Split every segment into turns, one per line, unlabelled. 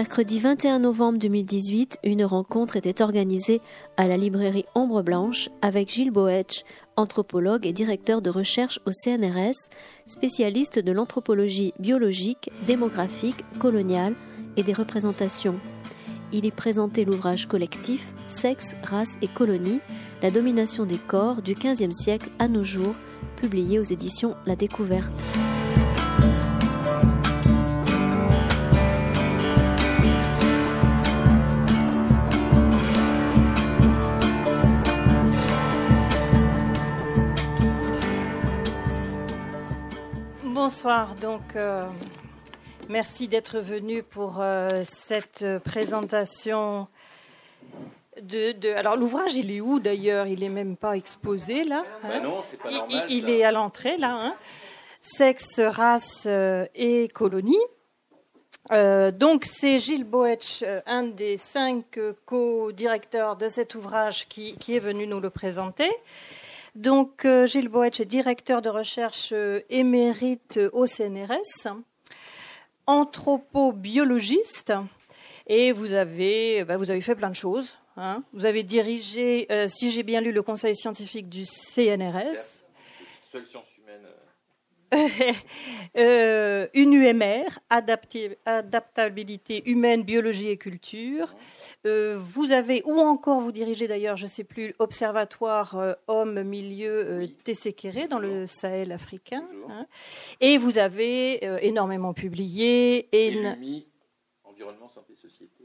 Mercredi 21 novembre 2018, une rencontre était organisée à la librairie Ombre Blanche avec Gilles Boetch, anthropologue et directeur de recherche au CNRS, spécialiste de l'anthropologie biologique, démographique, coloniale et des représentations. Il y présentait l'ouvrage collectif Sexe, race et colonie, la domination des corps du XVe siècle à nos jours, publié aux éditions La Découverte.
Bonsoir. Donc, euh, merci d'être venu pour euh, cette présentation. De, alors l'ouvrage, il est où d'ailleurs? Il n'est même pas exposé là.
Hein? Non, c'est pas normal,
il, est à l'entrée là. Hein? Sexe, race euh, et colonie. donc c'est Gilles Boetch, un des cinq co-directeurs de cet ouvrage, qui, qui, est venu nous le présenter. Donc, euh, Gilles Boetch est directeur de recherche euh, émérite au CNRS, anthropobiologiste, et vous avez, bah, vous avez fait plein de choses. Hein. Vous avez dirigé, euh, si j'ai bien lu, le conseil scientifique du CNRS.
Seule science humaine
euh, une UMR, adaptabilité humaine, biologie et culture. Euh, vous avez, ou encore vous dirigez d'ailleurs, je ne sais plus, Observatoire euh, Homme Milieu euh, Tessékéré dans le Sahel africain. Hein. Et vous avez énormément publié.
Et, Environnement, Santé, Société.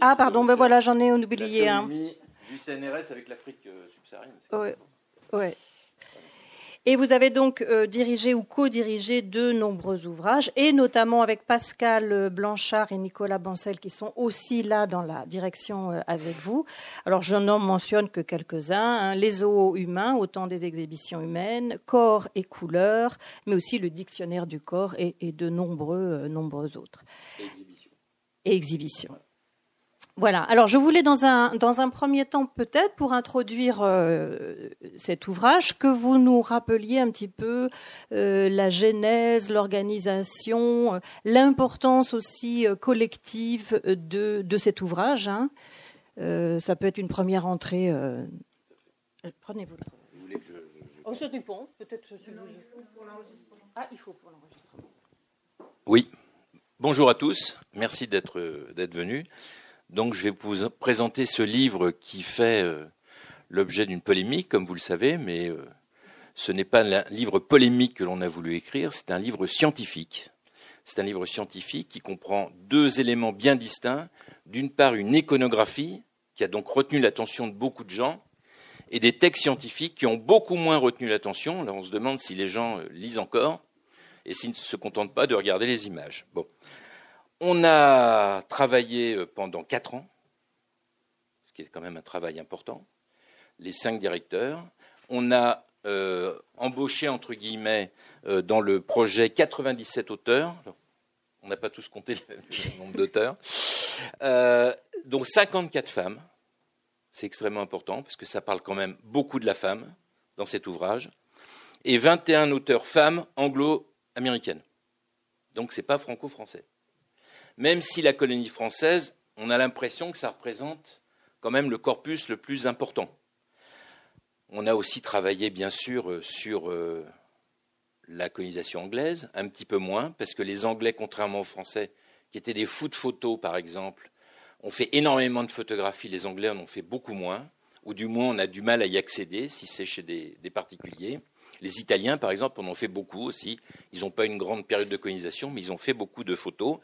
ah, pardon, ben voilà, j'en ai oublié un.
Du CNRS avec l'Afrique subsaharienne.
Oui. Ouais. Et vous avez donc euh, dirigé ou co-dirigé de nombreux ouvrages, et notamment avec Pascal Blanchard et Nicolas Bancel, qui sont aussi là dans la direction euh, avec vous. Alors, je n'en mentionne que quelques-uns. Hein. Les zoos humains, autant des exhibitions humaines, corps et couleurs, mais aussi le dictionnaire du corps et, de nombreux, euh, nombreux autres.
Et exhibitions.
Et exhibitions. Voilà. Alors, je voulais dans un, dans un premier temps, peut-être, pour introduire euh, cet ouvrage, que vous nous rappeliez un petit peu euh, la genèse, l'organisation, euh, l'importance aussi collective de, de cet ouvrage. Hein. ça peut être une première entrée. Prenez-vous. Vous voulez que je, Oh, sur du pont, peut-être. Ah, il faut pour l'enregistrement.
Oui. Bonjour à tous. Merci d'être d'être venus. Donc je vais vous présenter ce livre qui fait euh, l'objet d'une polémique, comme vous le savez, mais euh, ce n'est pas un livre polémique que l'on a voulu écrire, c'est un livre scientifique. C'est un livre scientifique qui comprend deux éléments bien distincts. D'une part, une iconographie qui a donc retenu l'attention de beaucoup de gens, et des textes scientifiques qui ont beaucoup moins retenu l'attention. Là, on se demande si les gens euh, lisent encore et s'ils ne se contentent pas de regarder les images. Bon. On a travaillé euh, pendant quatre ans, ce qui est quand même un travail important, les cinq directeurs. On a euh, embauché, entre guillemets, euh, dans le projet 97 auteurs. On n'a pas tous compté le nombre d'auteurs. donc 54 femmes. C'est extrêmement important parce que ça parle quand même beaucoup de la femme dans cet ouvrage. Et 21 auteurs femmes anglo-américaines. Donc ce n'est pas franco-français même si la colonie française, on a l'impression que ça représente quand même le corpus le plus important. On a aussi travaillé, bien sûr, euh, sur euh, la colonisation anglaise, un petit peu moins, parce que les Anglais, contrairement aux Français, qui étaient des fous de photos, par exemple, ont fait énormément de photographies, les Anglais en ont fait beaucoup moins, ou du moins on a du mal à y accéder si c'est chez des, des, particuliers. Les Italiens, par exemple, en ont fait beaucoup aussi. Ils n'ont pas une grande période de colonisation, mais ils ont fait beaucoup de photos.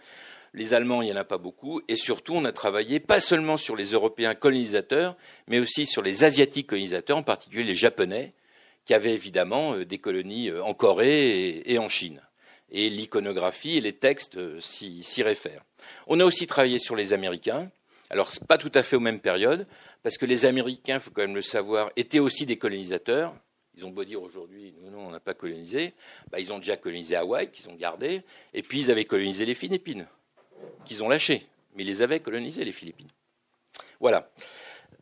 Les Allemands, il n'y en a pas beaucoup. Et surtout, on a travaillé pas seulement sur les Européens colonisateurs, mais aussi sur les Asiatiques colonisateurs, en particulier les Japonais, qui avaient évidemment euh, des colonies euh, en Corée et en Chine. Et l'iconographie et les textes euh, s'y réfèrent. On a aussi travaillé sur les Américains. Alors, ce n'est pas tout à fait aux mêmes périodes, parce que les Américains, il faut quand même le savoir, étaient aussi des colonisateurs. Ils ont beau dire aujourd'hui, non, non, on n'a pas colonisé. Bah, ils ont déjà colonisé Hawaï, qu'ils ont gardé, et puis ils avaient colonisé les Philippines qu'ils ont lâché, mais ils les avaient colonisés, les Philippines. Voilà.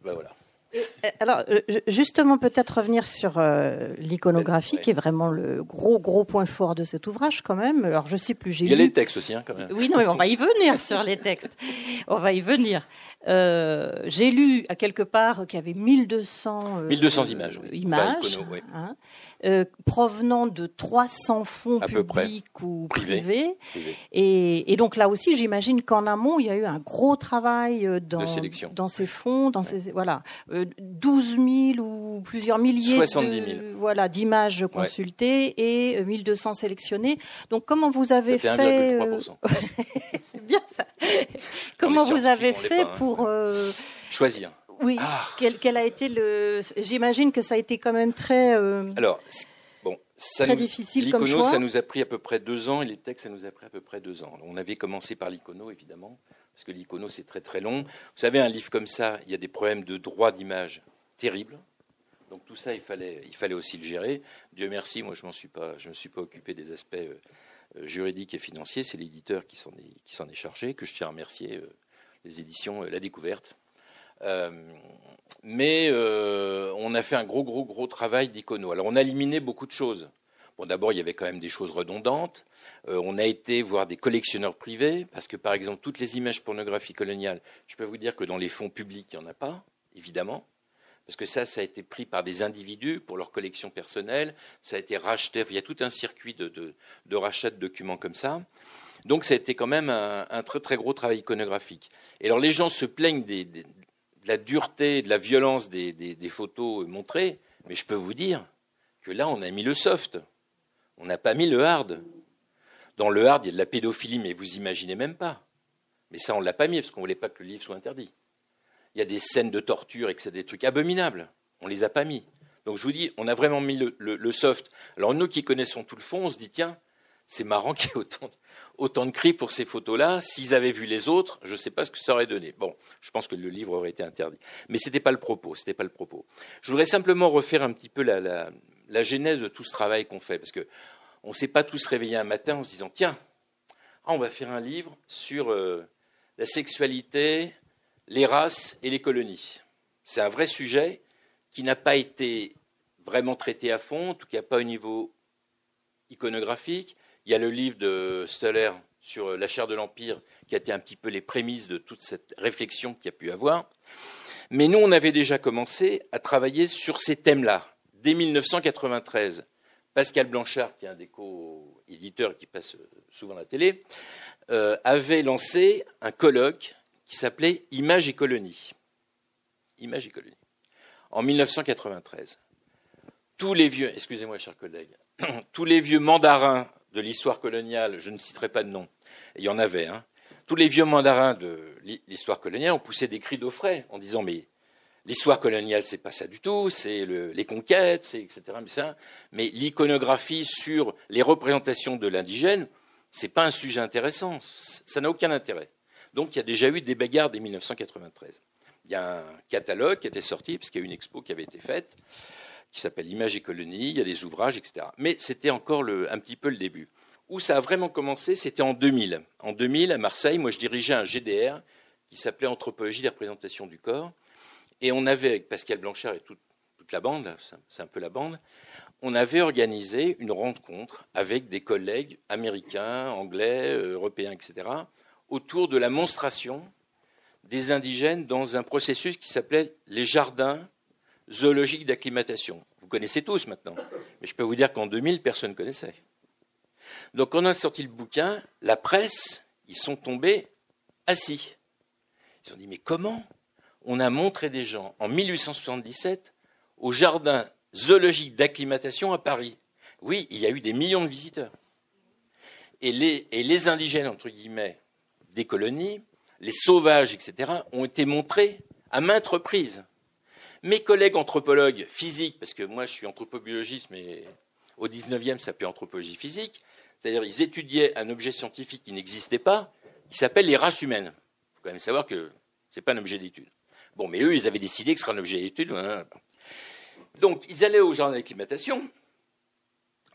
Ben voilà.
Euh, alors, euh, justement, peut-être revenir sur euh, l'iconographie, qui est vraiment le gros, gros point fort de cet ouvrage, quand même. Alors, je sais plus, j'ai
Il y a les textes aussi, hein, quand même.
Oui, non, mais on va y venir sur les textes. On va y venir. Euh, j'ai lu à quelque part qu'il y avait 1200,
1200 euh, images,
images hein, euh, provenant de 300 fonds publics ou privés. Et, donc là aussi, j'imagine qu'en amont, il y a eu un gros travail dans, dans ces fonds, dans ces voilà, 12 000 ou plusieurs milliers de, voilà d'images consultées et 1200 sélectionnées. Donc comment vous avez fait C'est bien ça. comment vous avez fait pour
euh, choisir.
Oui. Ah. Quel, a été le J'imagine que ça a été quand même très. Euh,
Alors, bon, ça
très difficile comme choix.
ça nous a pris à peu près deux ans et les textes, ça nous a pris à peu près deux ans. On avait commencé par l'icono, évidemment, parce que l'icono c'est très très long. Vous savez, un livre comme ça, il y a des problèmes de droit d'image terribles. Donc tout ça, il fallait, il fallait aussi le gérer. Dieu merci, moi je m'en suis pas, je me suis pas occupé des aspects euh, juridiques et financiers. C'est l'éditeur qui s'en est, qui s'en est chargé, que je tiens à remercier les éditions euh, La Découverte. Euh, mais euh, on a fait un gros, gros, gros travail d'icono. Alors on a éliminé beaucoup de choses. Bon, d'abord, il y avait quand même des choses redondantes. on a été voir des collectionneurs privés, parce que, par exemple, toutes les images pornographiques coloniales, je peux vous dire que dans les fonds publics, il n'y en a pas, évidemment. Parce que ça, ça a été pris par des individus pour leur collection personnelle. Ça a été racheté. Il y a tout un circuit de, de rachat de documents comme ça. Donc ça a été quand même un, très très gros travail iconographique. Et alors les gens se plaignent de la dureté, de la violence des, photos montrées, mais je peux vous dire que là on a mis le soft, on n'a pas mis le hard. Dans le hard il y a de la pédophilie, mais vous imaginez même pas. Mais ça on l'a pas mis parce qu'on voulait pas que le livre soit interdit. Il y a des scènes de torture et que c'est des trucs abominables. On les a pas mis. Donc je vous dis, on a vraiment mis le, le soft. Alors nous qui connaissons tout le fond, on se dit tiens, c'est marrant qu'il y ait autant, autant de cris pour ces photos-là. S'ils avaient vu les autres, je ne sais pas ce que ça aurait donné. Bon, je pense que le livre aurait été interdit. Mais ce n'était pas le propos. Pas le propos. Je voudrais simplement refaire un petit peu la, genèse de tout ce travail qu'on fait. Parce qu'on ne s'est pas tous réveillés un matin en se disant tiens, ah, on va faire un livre sur euh, la sexualité, les races et les colonies. C'est un vrai sujet qui n'a pas été vraiment traité à fond, en tout cas pas au niveau iconographique, il y a le livre de Steller sur la chair de l'Empire qui a été un petit peu les prémices de toute cette réflexion qu'il y a pu avoir. Mais nous, on avait déjà commencé à travailler sur ces thèmes-là, dès 1993. Pascal Blanchard, qui est un des co-éditeurs qui passe souvent à la télé, euh, avait lancé un colloque qui s'appelait Images et colonies. Images et colonies. En 1993. Tous les vieux, excusez-moi, chers collègues, tous les vieux mandarins de l'histoire coloniale, je ne citerai pas de nom, il y en avait, hein, tous les vieux mandarins de l'histoire coloniale ont poussé des cris frais en disant mais l'histoire coloniale c'est pas ça du tout, c'est les conquêtes, etc. Mais, l'iconographie sur les représentations de l'indigène, c'est pas un sujet intéressant, ça n'a aucun intérêt. Donc il y a déjà eu des bagarres dès 1993. Il y a un catalogue qui été sorti, parce qu'il y a une expo qui avait été faite, qui s'appelle Images et colonies, il y a des ouvrages, etc. Mais c'était encore un petit peu le début. Où ça a vraiment commencé, c'était en 2000. En 2000, à Marseille, moi je dirigeais un GDR qui s'appelait Anthropologie des représentations du corps. Et on avait, avec Pascal Blanchard et toute, la bande, c'est un peu la bande, on avait organisé une rencontre avec des collègues américains, anglais, européens, etc., autour de la monstration des indigènes dans un processus qui s'appelait les jardins zoologique d'acclimatation. Vous connaissez tous maintenant, mais je peux vous dire qu'en 2000, personne ne connaissait. Donc quand on a sorti le bouquin, la presse, ils sont tombés assis. Ils ont dit, mais comment on a montré des gens en 1877 au jardin zoologique d'acclimatation à Paris? Oui, il y a eu des millions de visiteurs. Et les, et les indigènes, entre guillemets, des colonies, les sauvages, etc., ont été montrés à maintes reprises. Mes collègues anthropologues physiques, parce que moi je suis anthropobiologiste, mais au 19e ça s'appelait anthropologie physique, c'est-à-dire ils étudiaient un objet scientifique qui n'existait pas, qui s'appelle les races humaines. Il faut quand même savoir que ce n'est pas un objet d'étude. Bon, mais eux, ils avaient décidé que ce serait un objet d'étude. Donc, ils allaient au jardin d'acclimatation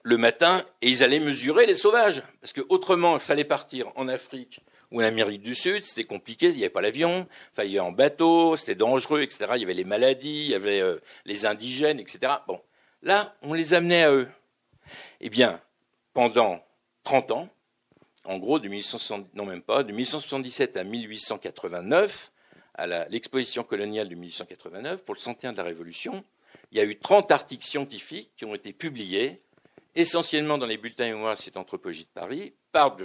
le matin et ils allaient mesurer les sauvages. Parce qu'autrement, il fallait partir en Afrique Ou en Amérique du Sud, c'était compliqué, il n'y avait pas l'avion, il fallait en bateau, c'était dangereux, etc. Il y avait les maladies, il y avait euh, les indigènes, etc. Bon, là, on les amenait à eux. Eh bien, pendant 30 ans, en gros, de 1870, non même pas, de 1877 à 1889, à l'exposition coloniale de 1889, pour le centenaire de la Révolution, il y a eu 30 articles scientifiques qui ont été publiés, essentiellement dans les bulletins et mémoires de anthropologie de Paris, par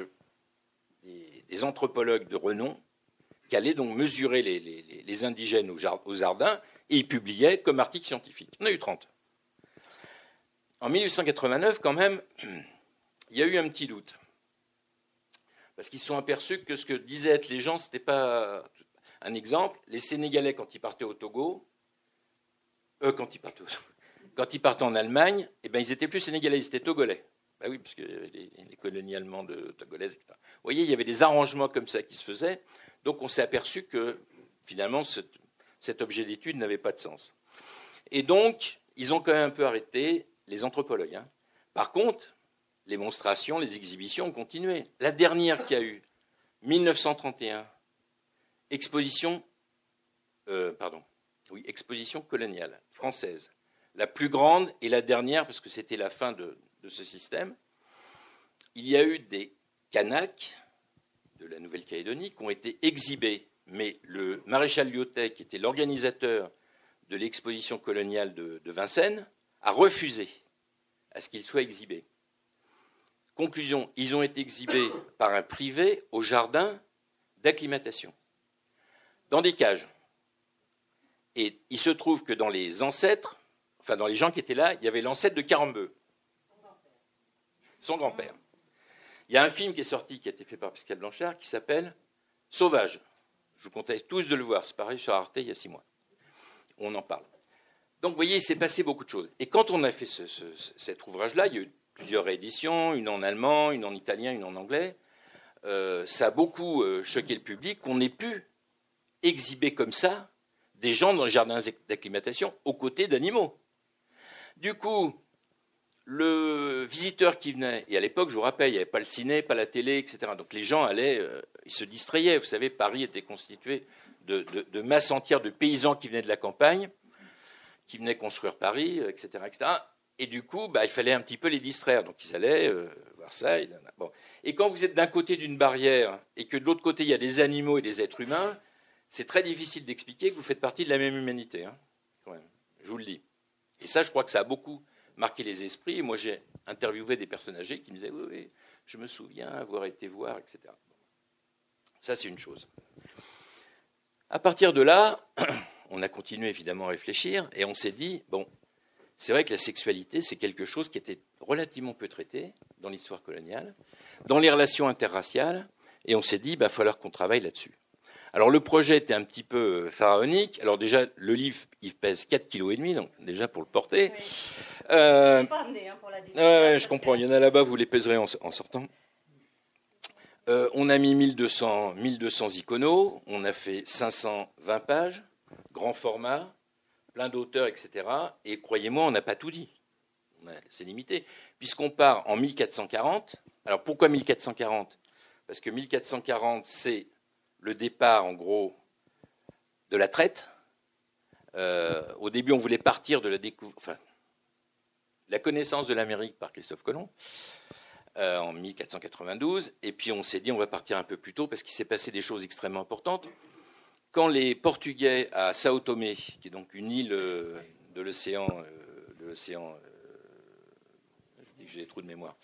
des, anthropologues de renom, qui allaient donc mesurer les, indigènes au, au jardin, et ils publiaient comme articles scientifiques. On a eu 30. En 1889, quand même, il y a eu un petit doute. Parce qu'ils se sont aperçus que ce que disaient être les gens, ce n'était pas un exemple. Les Sénégalais, quand ils partaient au Togo, eux, quand ils partaient, quand ils partaient en Allemagne, eh ben, ils étaient plus Sénégalais, ils étaient Togolais. Ben oui, parce que les, les colonies allemandes, togolaises, etc. Vous voyez, il y avait des arrangements comme ça qui se faisaient. Donc on s'est aperçu que finalement, cet objet d'étude n'avait pas de sens. Et donc, ils ont quand même un peu arrêté les anthropologues. Hein. Par contre, les monstrations, les exhibitions ont continué. La dernière qui a eu, 1931, exposition, euh, pardon, oui, exposition coloniale française, la plus grande et la dernière parce que c'était la fin de, ce système. Il y a eu des Kanaks de la Nouvelle-Calédonie qui ont été exhibés, mais le maréchal Lyotet, qui était l'organisateur de l'exposition coloniale de, de Vincennes, a refusé à ce qu'ils soient exhibés. Conclusion, ils ont été exhibés par un privé au jardin d'acclimatation, dans des cages. Et il se trouve que dans les ancêtres, enfin dans les gens qui étaient là, il y avait l'ancêtre de Carambeu, son grand-père. Il y a un film qui est sorti, qui a été fait par Pascal Blanchard, qui s'appelle Sauvage. Je vous conseille tous de le voir, c'est pareil sur Arte il y a six mois. On en parle. Donc vous voyez, il s'est passé beaucoup de choses. Et quand on a fait cet ouvrage-là, il y a eu plusieurs rééditions, une en allemand, une en italien, une en anglais. Euh, ça a beaucoup euh, choqué le public qu'on ait pu exhiber comme ça des gens dans les jardins d'acclimatation aux côtés d'animaux. Du coup, le visiteur qui venait, et à l'époque, je vous rappelle, il n'y avait pas le ciné, pas la télé, etc. Donc les gens allaient, euh, ils se distrayaient. Vous savez, Paris était constitué de, masses entières de paysans qui venaient de la campagne, qui venaient construire Paris, etc., etc. Et du coup, bah, il fallait un petit peu les distraire. Donc ils allaient euh, voir ça. Et, bon. et quand vous êtes d'un côté d'une barrière et que de l'autre côté il y a des animaux et des êtres humains, c'est très difficile d'expliquer que vous faites partie de la même humanité. Hein, quand même. Je vous le dis. Et ça, je crois que ça a beaucoup marqué les esprits. Et moi, j'ai interviewé des personnes âgées qui me disaient Oui, oui, je me souviens avoir été voir, etc. Ça, c'est une chose. À partir de là, on a continué évidemment à réfléchir et on s'est dit Bon, c'est vrai que la sexualité, c'est quelque chose qui était relativement peu traité dans l'histoire coloniale, dans les relations interraciales, et on s'est dit, il va falloir qu'on travaille là-dessus. Alors le projet était un petit peu euh, pharaonique. Alors déjà, le livre, il pèse 4,5 kg, donc déjà pour le porter. Euh, pas hein, pour la je comprends, il y en a là-bas, vous les pèserez en, sortant. Euh, on a mis 1200, 1200 iconos, on a fait 520 pages, grand format, plein d'auteurs, etc. Et croyez-moi, on n'a pas tout dit. C'est limité. Puisqu'on part en 1440. Alors pourquoi 1440 Parce que 1440, c'est le départ, en gros, de la traite. Euh, au début, on voulait partir de la découverte, enfin, la connaissance de l'Amérique par Christophe Colomb euh, en 1492. Et puis on s'est dit, on va partir un peu plus tôt parce qu'il s'est passé des choses extrêmement importantes quand les Portugais à Sao Tomé, qui est donc une île euh, de l'océan, de l'océan, je dis que j'ai des trous de mémoire,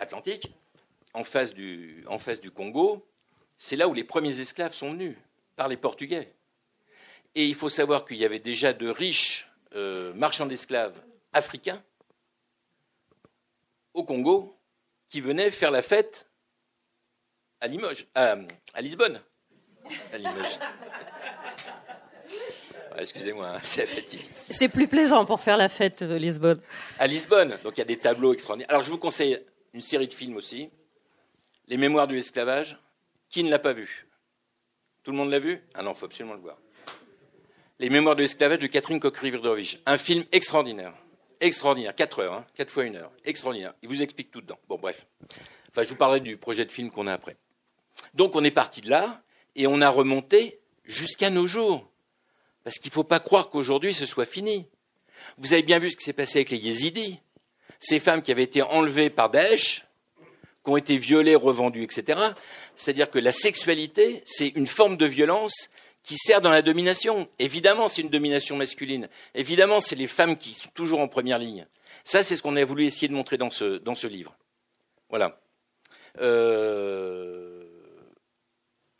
Atlantique, en face du Congo, c'est là où les premiers esclaves sont venus par les Portugais. Et il faut savoir qu'il y avait déjà de riches marchands d'esclaves africains au Congo qui venaient faire la fête à Limoges, à Lisbonne. Excusez-moi, hein, c'est fatigué.
C'est plus plaisant pour faire la fête, à euh, Lisbonne.
À Lisbonne, donc il y a des tableaux extraordinaires. Alors je vous conseille une série de films aussi. Les Mémoires de l'esclavage. Qui ne l'a pas vu? Tout le monde l'a vu? Ah non, il faut absolument le voir. Les Mémoires de l'esclavage de Catherine Coquery-Virdovich. Un film extraordinaire. Extraordinaire. 4 heures, hein. 4 fois une heure. Extraordinaire. Il vous explique tout dedans. Bon, bref. Enfin, je vous parlerai du projet de film qu'on a après. Donc on est parti de là et on a remonté jusqu'à nos jours. Parce qu'il ne faut pas croire qu'aujourd'hui ce soit fini. Vous avez bien vu ce qui s'est passé avec les Yézidis. Ces femmes qui avaient été enlevées par Daesh, qui ont été violées, revendues, etc. C'est-à-dire que la sexualité, c'est une forme de violence qui sert dans la domination. Évidemment, c'est une domination masculine. Évidemment, c'est les femmes qui sont toujours en première ligne. Ça, c'est ce qu'on a voulu essayer de montrer dans ce, livre. Voilà. Euh,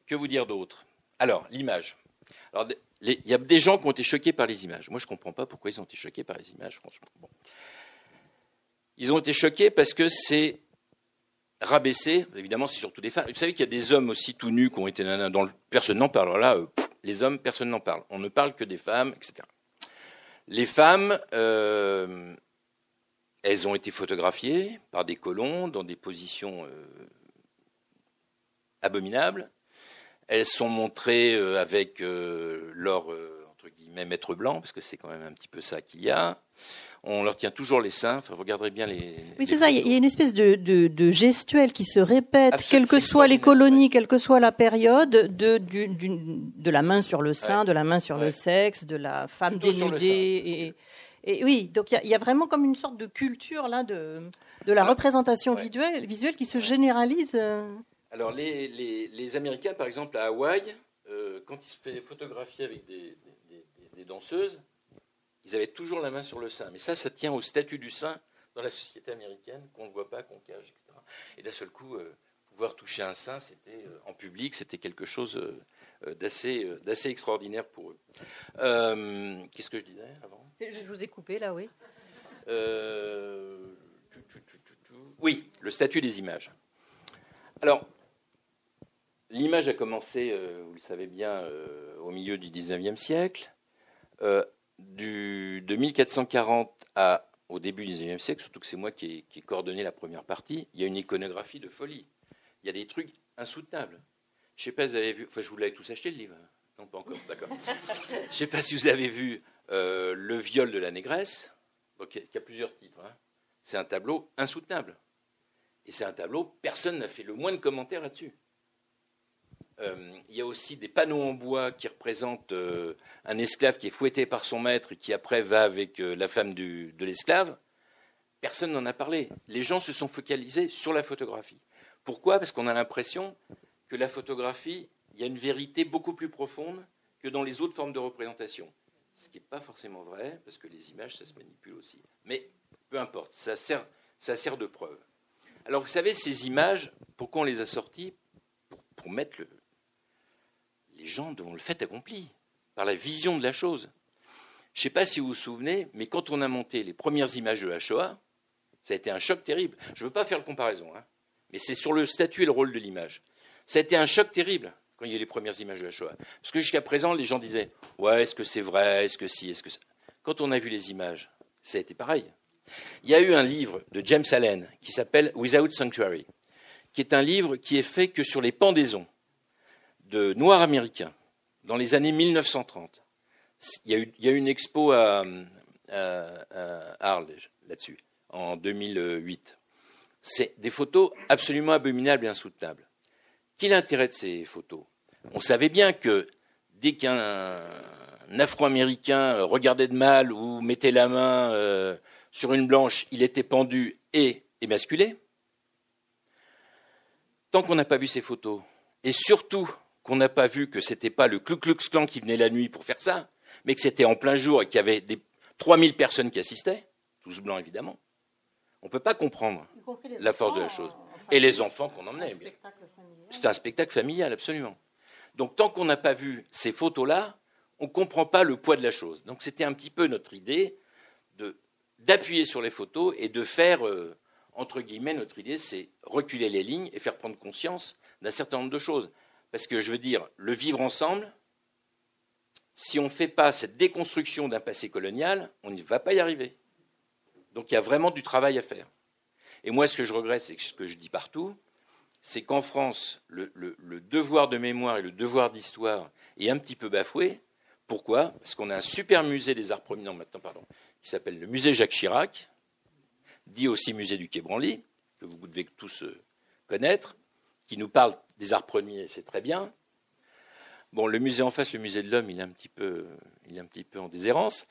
que vous dire d'autre? Alors, l'image. Il y a des gens qui ont été choqués par les images. Moi, je ne comprends pas pourquoi ils ont été choqués par les images, franchement. Ils ont été choqués parce que c'est rabaissé. Évidemment, c'est surtout des femmes. Vous savez qu'il y a des hommes aussi tout nus qui ont été dans le... Personne n'en parle. là, euh, les hommes, personne n'en parle. On ne parle que des femmes, etc. Les femmes, euh, elles ont été photographiées par des colons dans des positions euh, abominables. Elles sont montrées avec leur entre guillemets maître blanc, parce que c'est quand même un petit peu ça qu'il y a. On leur tient toujours les seins. Enfin, vous regarderez bien les.
Oui, c'est ça. Il y a une espèce de, de, de, gestuelle qui se répète, quelles que soient les colonies, quelle que soit la période, de, du, de la main sur le sein, de la main sur le sexe, de la femme dénudée. Et, et oui, donc il y, a vraiment comme une sorte de culture là de, de la représentation visuelle, visuelle qui se généralise. Euh.
Alors les, les, les, Américains, par exemple, à Hawaï, euh, quand ils se faisaient photographier avec des, danseuses, ils avaient toujours la main sur le sein. Mais ça, ça tient au statut du sein dans la société américaine, qu'on ne voit pas, qu'on cache, etc. Et d'un seul coup, euh, pouvoir toucher un sein, c'était en public, c'était quelque chose d'assez, d'assez extraordinaire pour eux. qu'est-ce que je disais avant?
Je vous ai coupé là, oui.
Euh, oui, le statut des images. Alors, l'image a commencé, euh, vous le savez bien, euh, au milieu du XIXe siècle. Du, de 1440 à, au début du XIXe siècle, surtout que c'est moi qui ai, coordonné la première partie, il y a une iconographie de folie. Il y a des trucs insoutenables. Je ne sais pas si vous avez vu, enfin je vous l'avais tous acheté le livre. Non, pas encore, d'accord. Je ne sais pas si vous avez vu euh, le viol de la négresse, qui a plusieurs titres, hein. c'est un tableau insoutenable. Et c'est un tableau, personne n'a fait le moins de commentaires là-dessus. Euh, il y a aussi des panneaux en bois qui représentent euh, un esclave qui est fouetté par son maître et qui après va avec la femme de l'esclave. Personne n'en a parlé. Les gens se sont focalisés sur la photographie. Pourquoi? Parce qu'on a l'impression que la photographie, il y a une vérité beaucoup plus profonde que dans les autres formes de représentation ce qui n'est pas forcément vrai, parce que les images, ça se manipule aussi. Mais peu importe, ça sert, ça sert de preuve. Alors vous savez, ces images, pourquoi on les a sorties? Pour, mettre les gens devant le fait accompli, par la vision de la chose. Je ne sais pas si vous vous souvenez, mais quand on a monté les premières images de la Shoah, ça a été un choc terrible. Je ne veux pas faire de comparaison, hein, mais c'est sur le statut et le rôle de l'image. Ça a été un choc terrible quand il y a les premières images de la Shoah. Parce que jusqu'à présent, les gens disaient Ouais, est-ce que c'est vrai? Est-ce que si? Est-ce que Quand on a vu les images, ça a été pareil. Il y a eu un livre de James Allen qui s'appelle Without Sanctuary, qui est un livre qui est fait que sur les pendaisons de Noirs américains dans les années 1930. Il y a eu, une expo à, Arles là-dessus, en 2008. C'est des photos absolument abominables et insoutenables. Quel est l'intérêt de ces photos? On savait bien que dès qu'un Afro-Américain regardait de mal ou mettait la main euh, sur une blanche, il était pendu et émasculé. Tant qu'on n'a pas vu ces photos, et surtout qu'on n'a pas vu que ce n'était pas le Ku Klux Klan qui venait la nuit pour faire ça, mais que c'était en plein jour et qu'il y avait des 3000 personnes qui assistaient, tous blancs évidemment, on ne peut pas comprendre la force de la chose. Et les enfants qu'on emmenait. C'est un spectacle familial, absolument. Donc tant qu'on n'a pas vu ces photos-là, on ne comprend pas le poids de la chose. Donc c'était un petit peu notre idée d'appuyer sur les photos et de faire, euh, entre guillemets, notre idée, c'est reculer les lignes et faire prendre conscience d'un certain nombre de choses. Parce que je veux dire, le vivre ensemble, si on ne fait pas cette déconstruction d'un passé colonial, on ne va pas y arriver. Donc il y a vraiment du travail à faire. Et moi, ce que je regrette, c'est ce que je dis partout, c'est qu'en France, le, devoir de mémoire et le devoir d'histoire est un petit peu bafoué. Pourquoi? Parce qu'on a un super musée des arts prominents maintenant, pardon, qui s'appelle le musée Jacques Chirac, dit aussi musée du Quai Branly, que vous devez tous euh, connaître, qui nous parle des arts premiers, c'est très bien. Bon, le musée en face, le musée de l'homme, il est un petit peu, il est un petit peu en déshérence.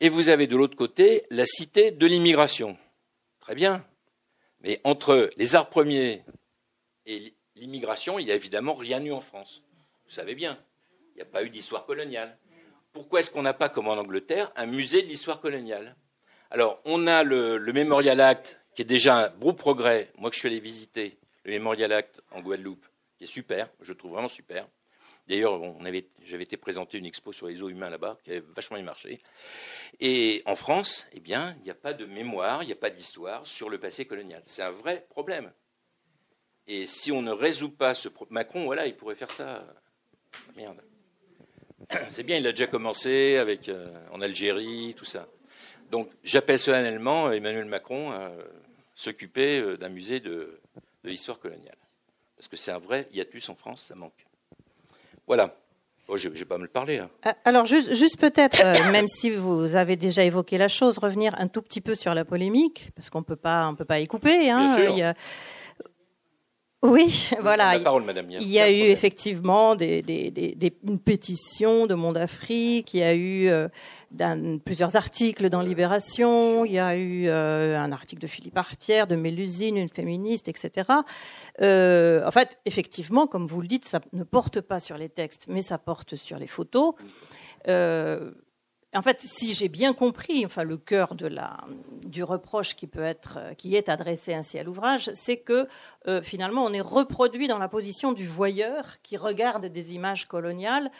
Et vous avez de l'autre côté la cité de l'immigration. Très bien. Mais entre les arts premiers et l'immigration, il n'y a évidemment rien eu en France. Vous savez bien. Il n'y a pas eu d'histoire coloniale. Pourquoi est-ce qu'on n'a pas, comme en Angleterre, un musée de l'histoire coloniale? Alors, on a le, Memorial Act, qui est déjà un gros progrès. Moi, je suis allé visiter le Memorial Act en Guadeloupe, qui est super, je trouve vraiment super. D'ailleurs, j'avais été présenté une expo sur les eaux humains là-bas, qui avait vachement bien marché. Et en France, eh bien, il n'y a pas de mémoire, il n'y a pas d'histoire sur le passé colonial. C'est un vrai problème. Et si on ne résout pas ce problème, Macron, voilà, il pourrait faire ça. Merde. C'est bien, il a déjà commencé avec euh, en Algérie, tout ça. Donc, j'appelle solennellement Emmanuel Macron à s'occuper euh, d'un musée de, de l'histoire coloniale. Parce que c'est un vrai hiatus en France, ça manque. Voilà. Oh, je ne vais pas me le parler. Hein.
Euh, alors, juste, juste peut-être, euh, même si vous avez déjà évoqué la chose, revenir un tout petit peu sur la polémique, parce qu'on peut pas, on peut pas y couper. Hein,
Bien sûr.
Oui, voilà.
La parole, madame.
Il y a, eu effectivement des, des, des, une pétition de Monde Afrique, il y a eu euh, plusieurs articles dans Libération, il y a eu euh, un article de Philippe Artière, de Mélusine, une féministe, etc. Euh, en fait, effectivement, comme vous le dites, ça ne porte pas sur les textes, mais ça porte sur les photos. Euh, en fait, si j'ai bien compris, enfin le cœur de la, du reproche qui peut être, qui est adressé ainsi à l'ouvrage, c'est que euh, finalement on est reproduit dans la position du voyeur qui regarde des images coloniales.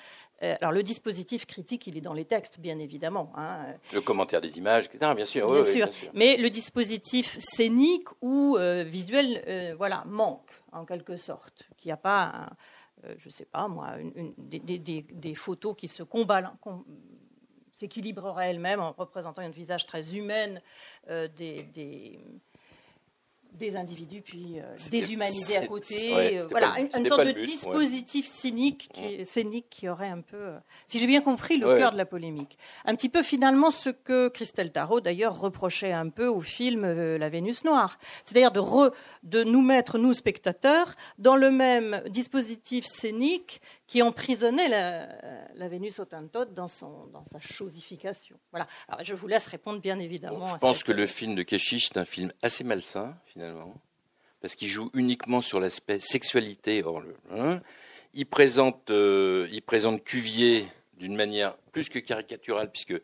Euh, alors le dispositif critique, il est dans les textes, bien évidemment. Hein.
Le commentaire des images, etc. Bien sûr.
Bien, sûr. Mais le dispositif scénique ou euh, visuel, voilà, manque en quelque sorte. Qu'il n'y a pas, je ne sais pas moi, une, des, des, des, photos qui se combattent s'équilibrerait elle-même en représentant un visage très humain euh, des, des individus puis euh, déshumanisés à côté. Euh, voilà, une, sorte de dispositif cynique, qui, scénique qui aurait un peu, euh, si j'ai bien compris, le cœur de la polémique. Un petit peu finalement ce que Christelle Tarot d'ailleurs reprochait un peu au film La Vénus noire, c'est-à-dire de, de nous mettre nous spectateurs dans le même dispositif scénique qui emprisonnait la, la Vénus Autantote dans son dans sa chosification. Voilà. Alors je vous laisse répondre bien évidemment.
je pense que le film de Keshish est un film assez malsain finalement parce qu'il joue uniquement sur l'aspect sexualité. Or, hein, il, présente, euh, il présente Cuvier d'une manière plus que caricaturale, puisque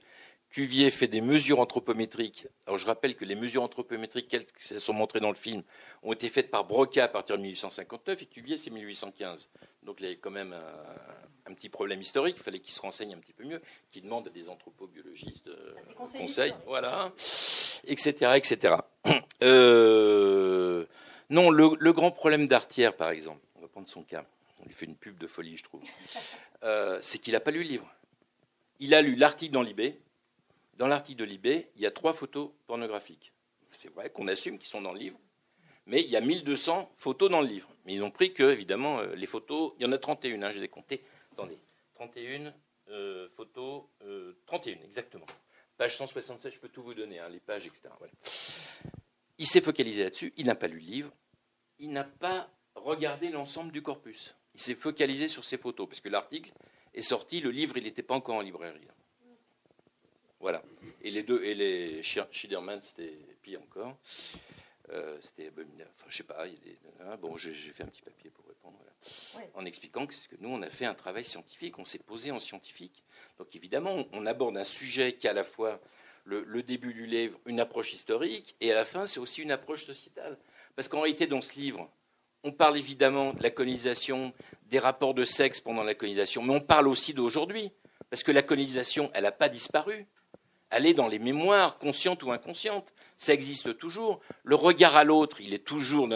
Cuvier fait des mesures anthropométriques. Alors je rappelle que les mesures anthropométriques qui sont montrées dans le film ont été faites par Broca à partir de 1859 et Cuvier c'est 1815. Donc il y a quand même un, petit problème historique. Il fallait qu'il se renseigne un petit peu mieux, qu'il demande à des anthropobiologistes euh, conseils, voilà, etc., etc. Euh, non, le, grand problème d'Artière, par exemple, on va prendre son cas. On lui fait une pub de folie, je trouve. Euh, c'est qu'il n'a pas lu le livre. Il a lu l'article dans Libé dans l'article de Libé, il y a trois photos pornographiques. C'est vrai qu'on assume qu'ils sont dans le livre, mais il y a 1200 photos dans le livre. Mais ils ont pris que, évidemment, euh, les photos, il y en a 31, hein, je les ai comptées. Attendez, 31 euh, photos, 31 euh, exactement. Page 167, je peux tout vous donner, hein, les pages, etc. Il s'est focalisé là-dessus, il n'a pas lu le livre, il n'a pas regardé l'ensemble du corpus. Il s'est focalisé sur ces photos, parce que l'article est sorti, le livre, il n'était pas encore en librairie. Voilà. Et les deux, et les Schiederman, c'était pire encore. Euh, c'était abominable. Enfin, je sais pas. Hein, bon, j'ai fait un petit papier pour répondre, en expliquant que, que nous, on a fait un travail scientifique, on s'est posé en scientifique. Donc, évidemment, on, aborde un sujet qui, à la fois le, le, début du livre, une approche historique, et à la fin, c'est aussi une approche sociétale. Parce qu'en réalité, dans ce livre, on parle évidemment de la colonisation, des rapports de sexe pendant la colonisation, mais on parle aussi d'aujourd'hui. Parce que la colonisation, elle n'a pas disparu elle est dans les mémoires, conscientes ou inconscientes. Ça existe toujours. Le regard à l'autre, il est toujours.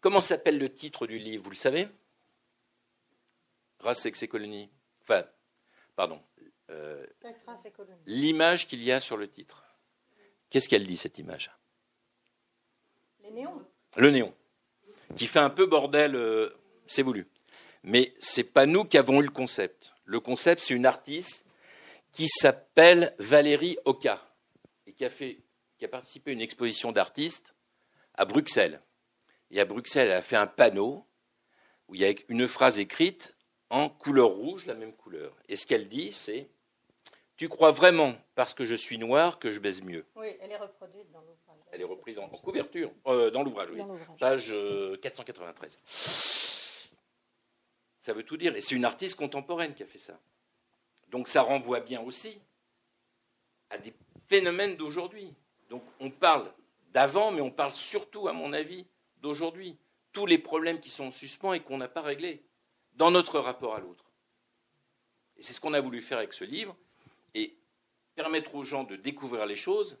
Comment s'appelle le titre du livre Vous le savez? Race, sexe et colonie. Enfin, pardon. Euh, l'image qu'il y a sur le titre. Qu'est-ce qu'elle dit, cette image?
Les néons.
Le néon. Qui fait un peu bordel, euh, c'est voulu. Mais ce n'est pas nous qui avons eu le concept. Le concept, c'est une artiste qui s'appelle Valérie Oka et qui a, fait, qui a participé à une exposition d'artistes à Bruxelles. Et à Bruxelles, elle a fait un panneau où il y a une phrase écrite en couleur rouge, la même couleur. Et ce qu'elle dit, c'est Tu crois vraiment, parce que je suis noire, que je baise mieux?
Oui, elle est reproduite dans l'ouvrage.
Elle est reprise en, couverture, euh, dans l'ouvrage, oui. Page 493. Euh, ça veut tout dire. Et c'est une artiste contemporaine qui a fait ça. Donc ça renvoie bien aussi à des phénomènes d'aujourd'hui. Donc on parle d'avant, mais on parle surtout, à mon avis, d'aujourd'hui. Tous les problèmes qui sont en suspens et qu'on n'a pas réglés dans notre rapport à l'autre. Et c'est ce qu'on a voulu faire avec ce livre, et permettre aux gens de découvrir les choses.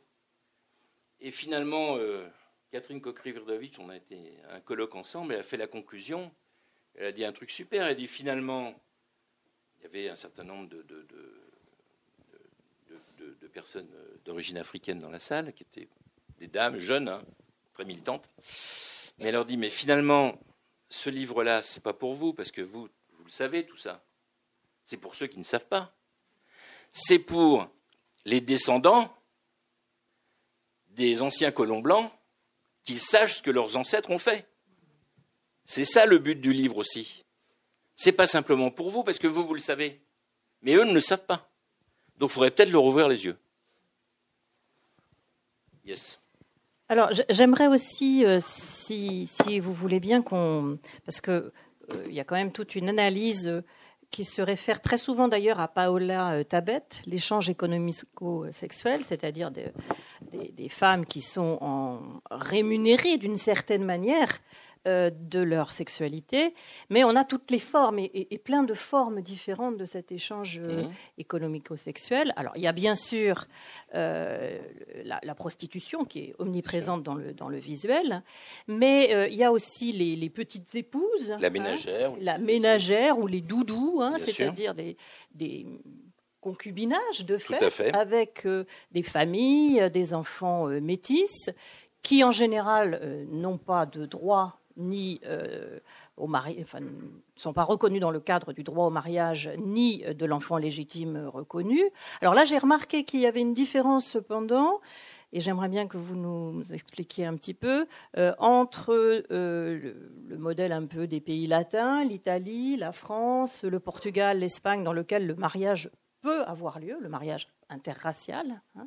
Et finalement, euh, Catherine Kokri-Virdovitch, on a été un colloque ensemble, elle a fait la conclusion, elle a dit un truc super, elle a dit finalement, il y avait un certain nombre de, personnes d'origine africaine dans la salle, qui étaient des dames jeunes, hein, très militantes. Mais elle leur dit, mais finalement, ce livre-là, ce n'est pas pour vous, parce que vous, vous le savez, tout ça. C'est pour ceux qui ne savent pas. C'est pour les descendants des anciens colons blancs qu'ils sachent ce que leurs ancêtres ont fait. C'est ça le but du livre aussi. C'est pas simplement pour vous, parce que vous, vous le savez. Mais eux ne le savent pas. Donc il faudrait peut-être leur ouvrir les yeux. Yes.
Alors, j'aimerais aussi, euh, si, vous voulez bien, qu'on. Parce qu'il euh, y a quand même toute une analyse euh, qui se réfère très souvent d'ailleurs à Paola Tabet, l'échange économico-sexuel, c'est-à-dire des, des, femmes qui sont en, rémunérées d'une certaine manière euh, de leur sexualité, mais on a toutes les formes et, plein de formes différentes de cet échange euh, mhm. économico-sexuel. Alors, il y a bien sûr euh, la, prostitution qui est omniprésente dans le, dans le visuel, mais il y a aussi les, petites épouses.
La hein, ménagère.
la ménagère ou les doudous, hein, c'est-à-dire des, des concubinages de fait, avec des familles, des enfants métis, qui en général n'ont pas de droit ni euh, au mari, enfin, ne sont pas reconnus dans le cadre du droit au mariage, ni de l'enfant légitime reconnu. Alors là, j'ai remarqué qu'il y avait une différence cependant, et j'aimerais bien que vous nous expliquiez un petit peu, euh, entre euh, le, modèle un peu des pays latins, l'Italie, la France, le Portugal, l'Espagne, dans lequel le mariage peut avoir lieu, le mariage interracial. Hein, euh,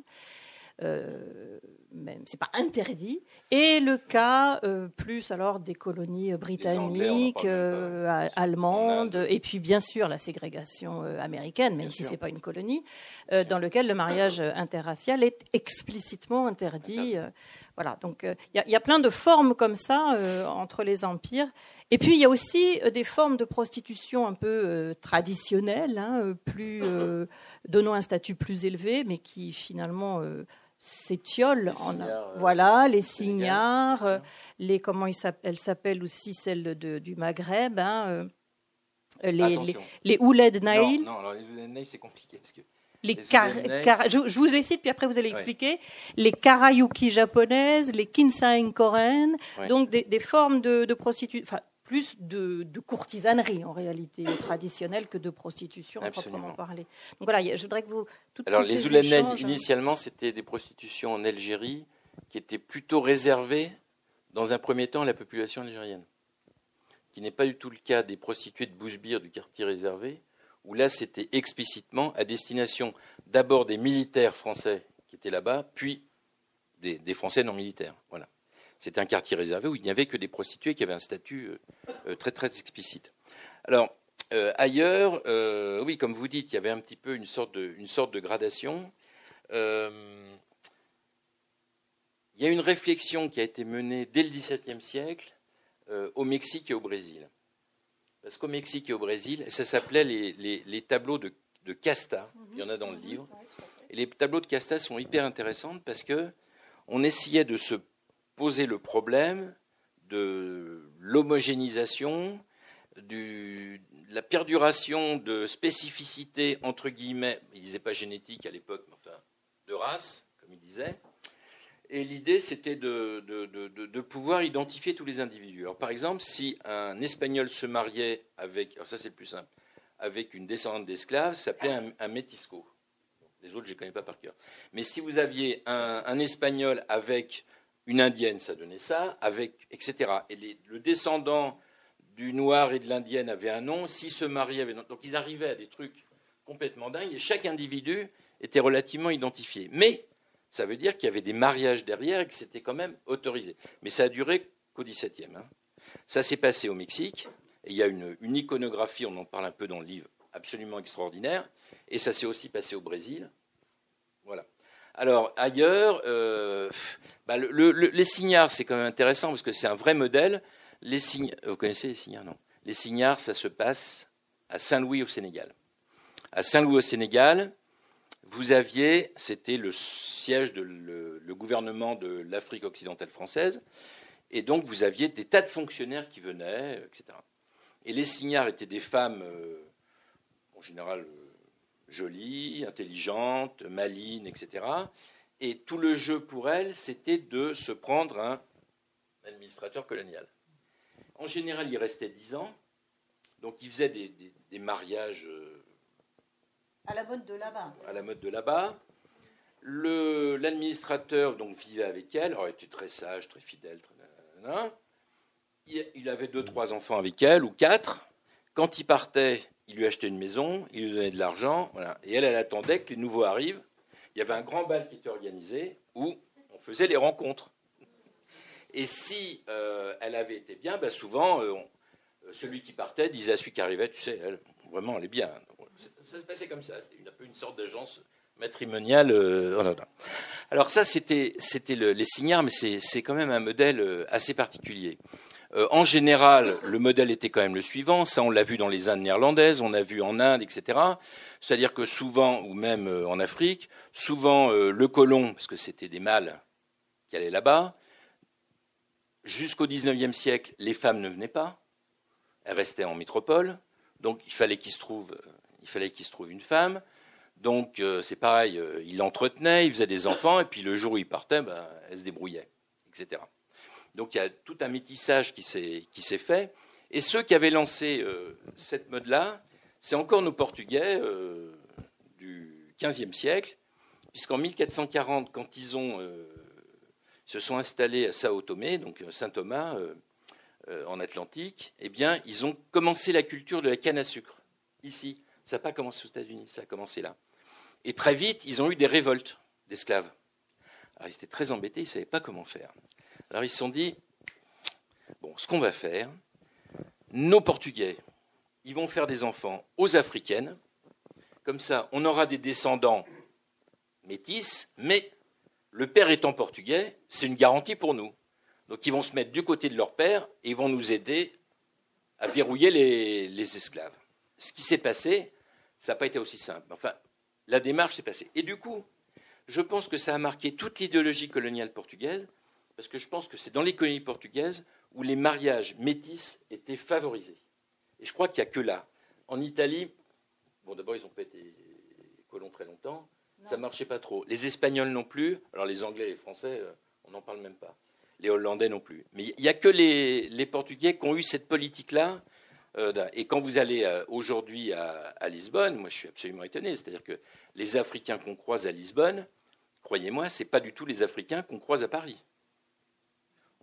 même c'est pas interdit. Et le cas euh, plus alors des colonies britanniques, euh, allemandes, et puis bien sûr la ségrégation américaine, même si si c'est pas une colonie, dans lequel le mariage interracial est explicitement interdit. voilà, donc il y, y, a plein de formes comme ça entre les empires. Et puis il y a aussi des formes de prostitution un peu traditionnelles, hein, plus donnant un statut plus élevé, mais qui finalement s'étiolent.
Euh,
voilà, les cignards, euh, les comment elle s'appelle aussi celle du Maghreb, hein, euh, les, les, les Ouled Naïl.
Non, non, les Ouled Naïl c'est compliqué parce que
les, je, vous les cite, puis après vous allez expliquer. Les karayuki japonaises, les kinsaing coréennes, donc des, formes de, de prostitution, plus de, courtisanerie en réalité traditionnelle que de prostitution proprement parler. Donc voilà, je voudrais que vous.
Alors les Oulanen, initialement, c'était des prostitutions en Algérie qui étaient plutôt réservées, dans un premier temps, à la population algérienne, qui n'est pas du tout le cas des prostituées de Bousbir du quartier réservé, où là c'était explicitement à destination d'abord des militaires français qui étaient là-bas, puis des, des Français non militaires. Voilà. C'était un quartier réservé où il n'y avait que des prostituées qui avaient un statut euh, euh, très très explicite. Alors euh, ailleurs, oui, comme vous dites, il y avait un petit peu une sorte de, une sorte de gradation. il y a une réflexion qui a été menée dès le XVIIe siècle au Mexique et au Brésil. Parce qu'au Mexique et au Brésil, ça s'appelait les, tableaux de, de, Casta. Il y en a dans le livre. Et les tableaux de Casta sont hyper intéressants parce que on essayait de se poser le problème de l'homogénéisation, de la perduration de spécificités, entre guillemets, il ne disait pas génétique à l'époque, mais enfin de race, comme il disait. Et l'idée, c'était de, pouvoir identifier tous les individus. Alors, par exemple, si un Espagnol se mariait avec, alors ça c'est le plus simple, avec une descendante d'esclaves, ça s'appelait un, métisco. Les autres, je ne connais pas par cœur. Mais si vous aviez un Espagnol avec une indienne, ça donnait ça, avec, etc. Et le descendant du noir et de l'indienne avait un nom, si se mariait Donc ils arrivaient à des trucs complètement dingues, et chaque individu était relativement identifié. Mais ça veut dire qu'il y avait des mariages derrière et que c'était quand même autorisé. Mais ça a duré qu'au XVIIe. Hein. Ça s'est passé au Mexique, il y a une, iconographie, on en parle un peu dans le livre, absolument extraordinaire, et ça s'est aussi passé au Brésil. Alors ailleurs, euh, bah, les signards, c'est quand même intéressant parce que c'est un vrai modèle. Les vous connaissez les signards Non? Les signards, ça se passe à Saint-Louis au Sénégal. À Saint-Louis au Sénégal, vous aviez, c'était le siège du gouvernement de l'Afrique occidentale française, et donc vous aviez des tas de fonctionnaires qui venaient, etc. Et les signards étaient des femmes, euh, en général jolies, intelligentes, malines, etc. Et tout le jeu pour elles, c'était de se prendre un administrateur colonial. En général, il restait dix ans, donc il faisait des, mariages. Euh,
à la mode de là-bas.
À la mode de là-bas. L'administrateur donc vivait avec elle, il était très sage, très fidèle, très... Il avait deux, trois enfants avec elle, ou quatre. Quand il partait, il lui achetait une maison, il lui donnait de l'argent, voilà. et elle, elle attendait que les nouveaux arrivent. Il y avait un grand bal qui était organisé où on faisait les rencontres. Et si euh, elle avait été bien, ben souvent, euh, euh, celui qui partait disait à celui qui arrivait, tu sais, vraiment, elle est bien. Ça, se passait comme ça. C'était un peu une sorte d'agence matrimoniale. Alors ça, c'était les signards, mais c'est quand même un modèle assez particulier. En général, le modèle était quand même le suivant. Ça, on l'a vu dans les Indes néerlandaises, on a vu en Inde, etc. C'est-à-dire que souvent, ou même en Afrique, souvent le colon, parce que c'était des mâles qui allaient là-bas, Jusqu'au XIXe siècle, les femmes ne venaient pas. Elles restaient en métropole. Donc il fallait qu'il se trouve, euh, il fallait qu'il se trouve une femme. Donc euh, c'est pareil, euh, il l'entretenait, il faisait des enfants, et puis le jour où il partait, ben, elle se débrouillait, etc. Donc il y a tout un métissage qui s'est fait. Et ceux qui avaient lancé cette mode-là, c'est encore nos Portugais du XVe siècle, puisqu'en 1440, quand ils ont se sont installés à Sao Tomé, donc euh, Saint Thomas, euh, euh, en Atlantique, eh bien, ils ont commencé la culture de la canne à sucre ici. Ça n'a pas commencé aux États-Unis, ça a commencé là. Et très vite, ils ont eu des révoltes d'esclaves. Alors ils étaient très embêtés, ils ne savaient pas comment faire. Alors ils se sont dit, bon, ce qu'on va faire, nos Portugais, ils vont faire des enfants aux Africaines, comme ça on aura des descendants métis, mais le père étant portugais, c'est une garantie pour nous. Donc ils vont se mettre du côté de leur père et ils vont nous aider à verrouiller les, esclaves. Ce qui s'est passé, ça n'a pas été aussi simple. Enfin, la démarche s'est passée. Et du coup, je pense que ça a marqué toute l'idéologie coloniale portugaise, parce que je pense que c'est dans l'économie portugaise où les mariages métis étaient favorisés. Et je crois qu'il n'y a que là. En Italie, bon, d'abord, ils n'ont pas été colons très longtemps. Ça ne marchait pas trop. Les Espagnols non plus. Alors les Anglais et les Français, euh, on n'en parle même pas. Les Hollandais non plus. Mais il n'y a que les, Portugais qui ont eu cette politique-là. Euh, et quand vous allez euh, aujourd'hui à, Lisbonne, moi je suis absolument étonné. C'est-à-dire que les Africains qu'on croise à Lisbonne, croyez-moi, ce n'est pas du tout les Africains qu'on croise à Paris.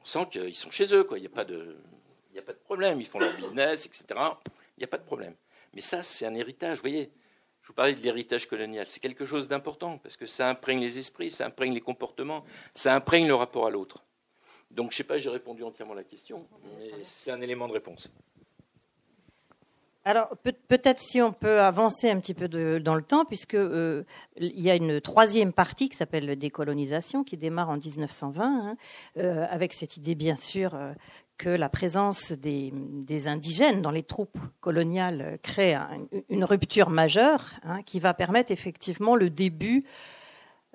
On sent qu'ils sont chez eux, quoi. Il n'y a, pas de, a pas de problème. Ils font leur business, etc. Il n'y a pas de problème. Mais ça, c'est un héritage. Vous voyez, je vous parlais de l'héritage colonial. C'est quelque chose d'important parce que ça imprègne les esprits, ça imprègne les comportements, ça imprègne le rapport à l'autre. Donc, je ne sais pas, j'ai répondu entièrement à la question, mais c'est un élément de réponse.
Alors peut-être si on peut avancer un petit peu dans le temps, puisque euh, il y a une troisième partie qui s'appelle décolonisation, qui démarre en 1920, hein, euh, avec cette idée bien sûr euh, que la présence des, indigènes dans les troupes coloniales crée une rupture majeure hein, qui va permettre effectivement le début,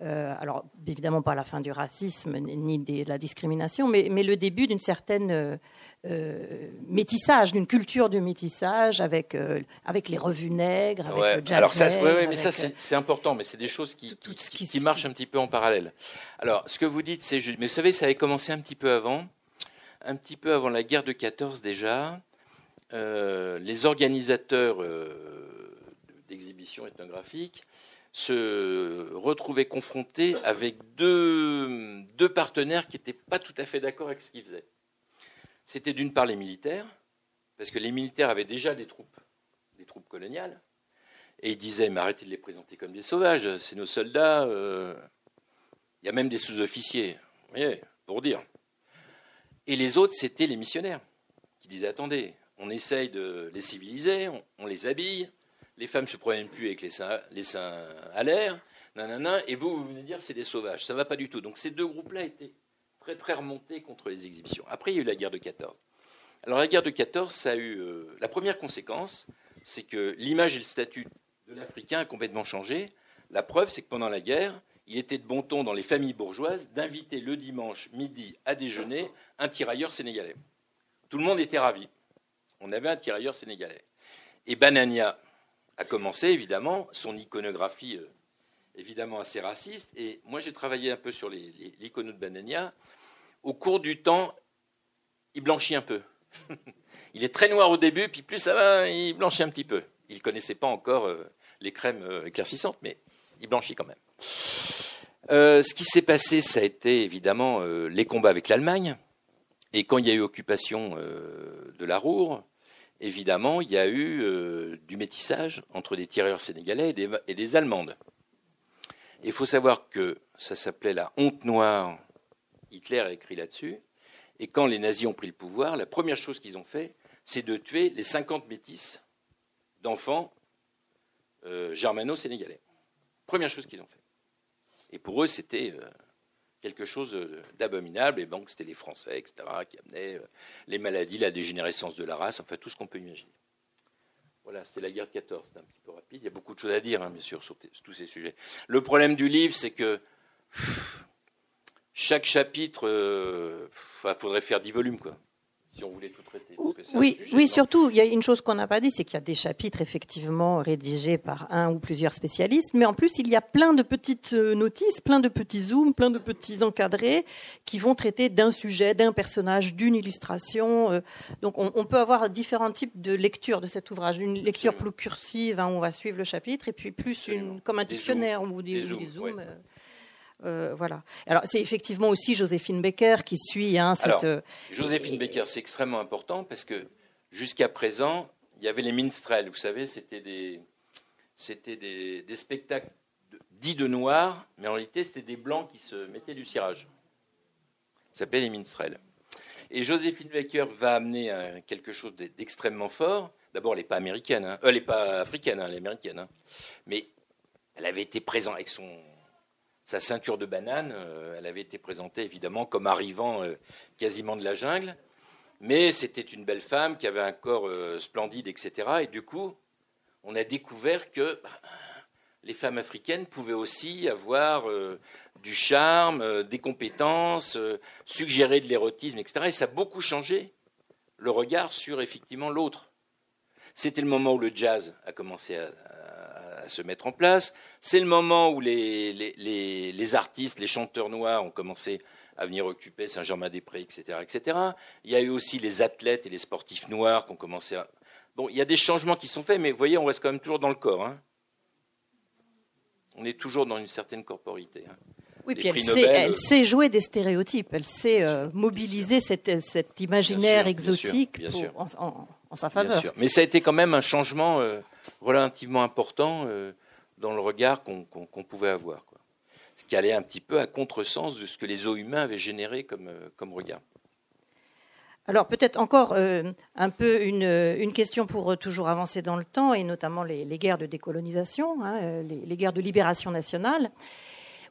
euh, alors évidemment pas la fin du racisme ni de la discrimination, mais, le début d'une certaine euh, métissage, d'une culture du métissage avec, euh, avec les revues nègres, avec le jazz
Alors ça, mais ça c'est important, mais c'est des choses qui, qui, qui, marchent un petit peu en parallèle. Alors ce que vous dites, c'est juste, mais vous savez, ça avait commencé un petit peu avant un petit peu avant la guerre de 14 déjà, euh, les organisateurs euh, d'exhibitions ethnographiques se retrouvait confronté avec deux, deux partenaires qui n'étaient pas tout à fait d'accord avec ce qu'ils faisaient. C'était d'une part les militaires, parce que les militaires avaient déjà des troupes, des troupes coloniales, et ils disaient mais arrêtez de les présenter comme des sauvages, c'est nos soldats. Euh, il y a même des sous-officiers, vous voyez, pour dire. Et les autres, c'était les missionnaires, qui disaient attendez, on essaye de les civiliser, on, les habille, les femmes se promènent plus avec les seins, les seins à l'air, nanana, et vous, vous venez dire c'est des sauvages. Ça ne va pas du tout. Donc ces deux groupes-là étaient très très remontés contre les exhibitions. Après, il y a eu la guerre de 14. Alors la guerre de 14, ça a eu euh, la première conséquence, c'est que l'image et le statut de l'Africain a complètement changé. La preuve, c'est que pendant la guerre, il était de bon ton dans les familles bourgeoises d'inviter le dimanche midi à déjeuner un tirailleur sénégalais. Tout le monde était ravi. On avait un tirailleur sénégalais. Et Banania a commencé, évidemment, son iconographie euh, évidemment assez raciste. Et moi, j'ai travaillé un peu sur l'icono de Banania. Au cours du temps, il blanchit un peu. il est très noir au début, puis plus ça va, il blanchit un petit peu. Il ne connaissait pas encore euh, les crèmes euh, éclaircissantes, mais il blanchit quand même. Ce qui s'est passé, ça a été évidemment les combats avec l'Allemagne. Et quand il y a eu occupation de la Roure, évidemment, il y a eu du métissage entre des tireurs sénégalais et des, et des Allemandes. Il faut savoir que ça s'appelait la honte noire. Hitler a écrit là-dessus. Et quand les nazis ont pris le pouvoir, la première chose qu'ils ont fait, c'est de tuer les 50 métis d'enfants euh, germano-sénégalais. Première chose qu'ils ont fait. Et pour eux, c'était euh, quelque chose d'abominable. Et donc, c'était les Français, etc., qui amenaient euh, les maladies, la dégénérescence de la race, enfin, tout ce qu'on peut imaginer. Voilà, c'était la guerre de 14, c'était un petit peu rapide. Il y a beaucoup de choses à dire, hein, bien sûr, sur, tous ces sujets. Le problème du livre, c'est que chaque chapitre, il faudrait faire 10 volumes, quoi si on voulait tout traiter.
oui, oui surtout, il y a une chose qu'on n'a pas dit, c'est qu'il y a des chapitres effectivement rédigés par un ou plusieurs spécialistes, mais en plus, il y a plein de petites euh, notices, plein de petits zooms, plein de petits encadrés qui vont traiter d'un sujet, d'un personnage, d'une illustration. Euh. Donc, on, peut avoir différents types de lecture de cet ouvrage. Une lecture plus cursive, hein, où on va suivre le chapitre, et puis plus une, comme un dictionnaire ou des, zooms. Euh. Euh, voilà. Alors c'est effectivement aussi Joséphine Baker qui suit hein, cette.
Euh, Joséphine Baker, c'est extrêmement important parce que jusqu'à présent, il y avait les minstrels. Vous savez, c'était des, c'était des, spectacles dits de noirs, mais en réalité, c'était des blancs qui se mettaient du cirage. Ça s'appelait les minstrels. Et Joséphine Baker va amener euh, quelque chose d'extrêmement fort. D'abord, elle n'est pas américaine, hein. elle n'est pas africaine, hein, elle est américaine. Hein. Mais elle avait été présente avec son, sa ceinture de banane. Euh, elle avait été présentée évidemment comme arrivant euh, quasiment de la jungle, mais c'était une belle femme qui avait un corps euh, splendide, etc. Et du coup, on a découvert que bah, les femmes africaines pouvaient aussi avoir du charme, des compétences, suggérer de l'érotisme, etc. Et ça a beaucoup changé le regard sur effectivement l'autre. C'était le moment où le jazz a commencé à, se mettre en place. C'est le moment où les, les, artistes, les chanteurs noirs ont commencé à venir occuper Saint-Germain-des-Prés, etc., etc. Il y a eu aussi les athlètes et les sportifs noirs qui ont commencé à... Bon, il y a des changements qui sont faits, mais vous voyez, on reste quand même toujours dans le corps. Hein. On est toujours dans une certaine corporité. Hein.
Oui, puis elle sait, elle euh, sait, jouer des stéréotypes, elle sait euh, mobiliser cet, cet, imaginaire exotique en, sa faveur.
Mais ça a été quand même un changement euh, relativement important euh, dans le regard qu'on pouvait avoir. Quoi. Ce qui allait un petit peu à contresens de ce que les eaux humains avaient généré comme, euh, comme regard.
Alors peut-être encore euh, un peu une, une, question pour toujours avancer dans le temps, et notamment les, guerres de décolonisation, hein, les, guerres de libération nationale,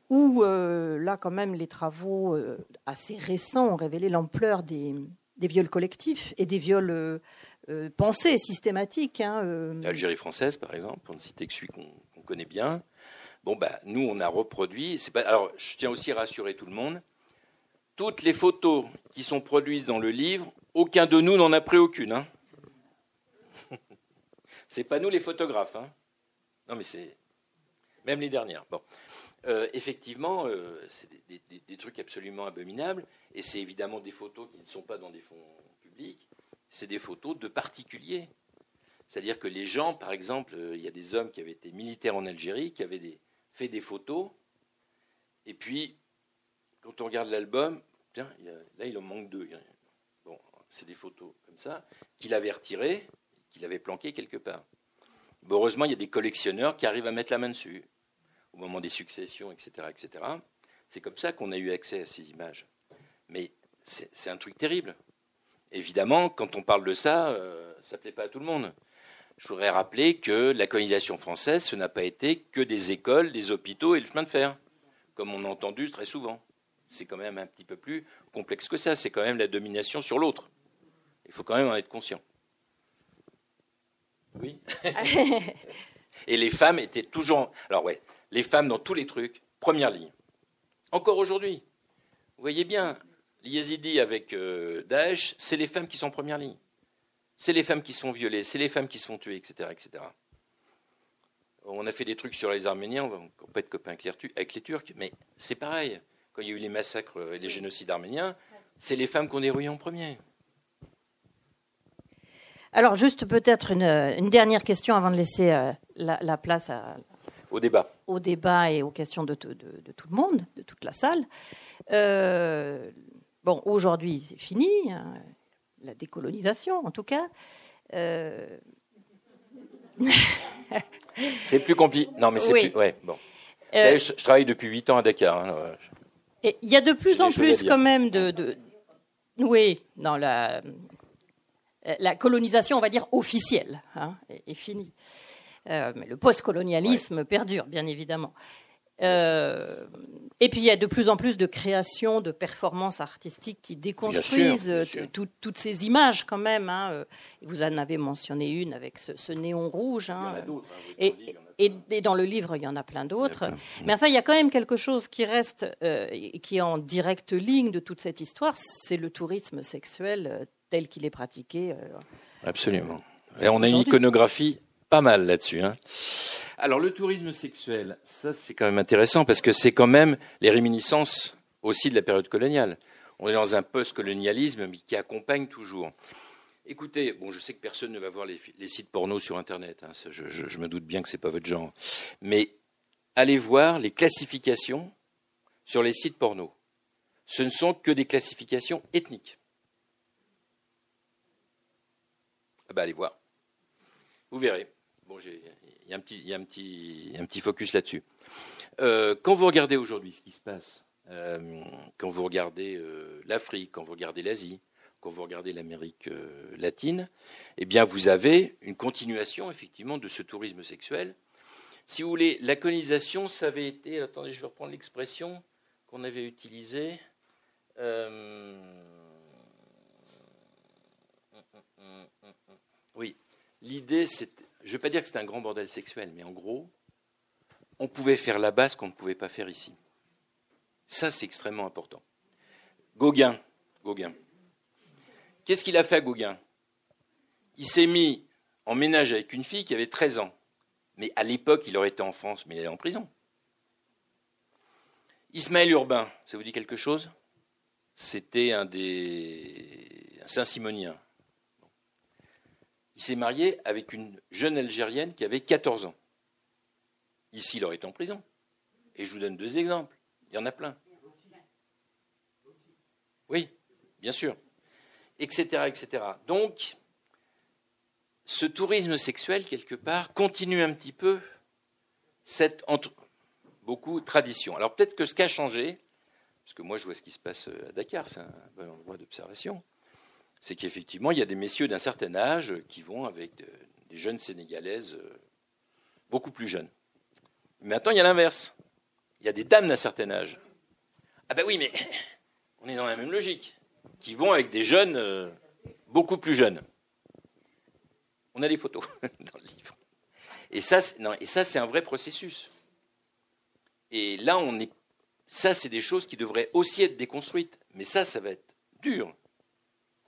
où là quand même les travaux assez récents ont révélé l'ampleur des, des, viols collectifs et des viols euh, pensée systématique. Hein,
euh. L'Algérie française, par exemple, pour ne citer que celui qu'on connaît bien. Bon, bah, nous, on a reproduit. Alors, je tiens aussi à rassurer tout le monde. Toutes les photos qui sont produites dans le livre, aucun de nous n'en a pris aucune. Hein. c'est pas nous les photographes. Hein. Non, mais c'est même les dernières. Bon. Euh, effectivement, c'est des, des, trucs absolument abominables, et c'est évidemment des photos qui ne sont pas dans des fonds publics c'est des photos de particuliers. C'est-à-dire que les gens, par exemple, euh, il y a des hommes qui avaient été militaires en Algérie, qui avaient des, fait des photos, et puis, quand on regarde l'album, tiens, là, il en manque deux. Bon, c'est des photos comme ça, qu'il avait retirées, qu'il avait planquées quelque part. heureusement, il y a des collectionneurs qui arrivent à mettre la main dessus, au moment des successions, etc. etc. C'est comme ça qu'on a eu accès à ces images. Mais c'est un truc terrible. Évidemment, quand on parle de ça, euh, ça ne plaît pas à tout le monde. Je voudrais rappeler que la colonisation française, ce n'a pas été que des écoles, des hôpitaux et le chemin de fer, comme on a entendu très souvent. C'est quand même un petit peu plus complexe que ça. C'est quand même la domination sur l'autre. Il faut quand même en être conscient. Oui. et les femmes étaient toujours. Alors ouais, les femmes dans tous les trucs, première ligne. Encore aujourd'hui. Vous voyez bien, les avec euh, Daesh, c'est les femmes qui sont en première ligne. C'est les femmes qui se font violer, c'est les femmes qui se font tuer, etc., etc. On a fait des trucs sur les Arméniens, on va pas être copains avec les Turcs, mais c'est pareil. Quand il y a eu les massacres et les génocides arméniens, c'est les femmes qu'on dérouille en premier.
Alors, juste peut-être une, dernière question avant de laisser euh, la, place
au débat.
Au débat et aux questions de, tout le monde, de toute la salle. Euh, bon, aujourd'hui, c'est fini, hein, la décolonisation en tout cas. Euh,
c'est plus compliqué. Non, mais c'est plus. Ouais, bon. je, travaille depuis 8 ans à Dakar. Hein,
il y a de plus en plus quand même de, Oui, dans la, la colonisation, on va dire officielle, hein, est, finie. Euh, mais le postcolonialisme perdure, bien évidemment. Euh, et puis il y a de plus en plus de créations, de performances artistiques qui déconstruisent euh, toutes ces images quand même. Hein. Vous en avez mentionné une avec ce, néon rouge. Hein. et, et, dans le livre, il y en a plein d'autres. Mais enfin, il y a quand même quelque chose qui reste, qui est en directe ligne de toute cette histoire, c'est le tourisme sexuel tel qu'il est pratiqué.
Absolument. Et on a une iconographie pas mal là-dessus. Hein. Alors le tourisme sexuel, ça c'est quand même intéressant parce que c'est quand même les réminiscences aussi de la période coloniale. On est dans un post-colonialisme mais qui accompagne toujours. Écoutez, bon, je sais que personne ne va voir les, sites porno sur Internet. Hein, je, me doute bien que ce n'est pas votre genre. Mais allez voir les classifications sur les sites porno. Ce ne sont que des classifications ethniques. Ah bah allez voir. Vous verrez. Bon, il y, a un petit, focus là-dessus. Euh, quand vous regardez aujourd'hui ce qui se passe, euh, quand vous regardez euh, l'Afrique, quand vous regardez l'Asie, quand vous regardez l'Amérique latine, eh bien, vous avez une continuation, effectivement, de ce tourisme sexuel. Si vous voulez, la colonisation, ça avait été, attendez, je vais reprendre l'expression qu'on avait utilisée. oui, l'idée, c'était je ne vais pas dire que c'est un grand bordel sexuel, mais en gros, on pouvait faire là-bas ce qu'on ne pouvait pas faire ici. Ça, c'est extrêmement important. Gauguin, Gauguin. Qu'est-ce qu'il a fait à Gauguin? Il s'est mis en ménage avec une fille qui avait 13 ans. Mais à l'époque, il aurait été en France, mais il est en prison. Ismaël Urbain, ça vous dit quelque chose? C'était un des Saint-Simonien. Il s'est marié avec une jeune Algérienne qui avait 14 ans. Ici, il aurait été en prison. Et je vous donne deux exemples. Il y en a plein. Oui, bien sûr. Etc. etc. Donc, ce tourisme sexuel, quelque part, continue un petit peu cette entre beaucoup tradition. Alors peut-être que ce qui a changé, parce que moi je vois ce qui se passe à Dakar, c'est un bon endroit d'observation, c'est qu'effectivement, il y a des messieurs d'un certain âge qui vont avec des jeunes Sénégalaises euh, beaucoup plus jeunes. Maintenant, il y a l'inverse. Il y a des dames d'un certain âge. Ah ben oui, mais on est dans la même logique. Qui vont avec des jeunes euh, beaucoup plus jeunes. On a des photos dans le livre. Et ça, et ça, c'est un vrai processus. Et là, on est, ça, c'est des choses qui devraient aussi être déconstruites. Mais ça, ça va être dur.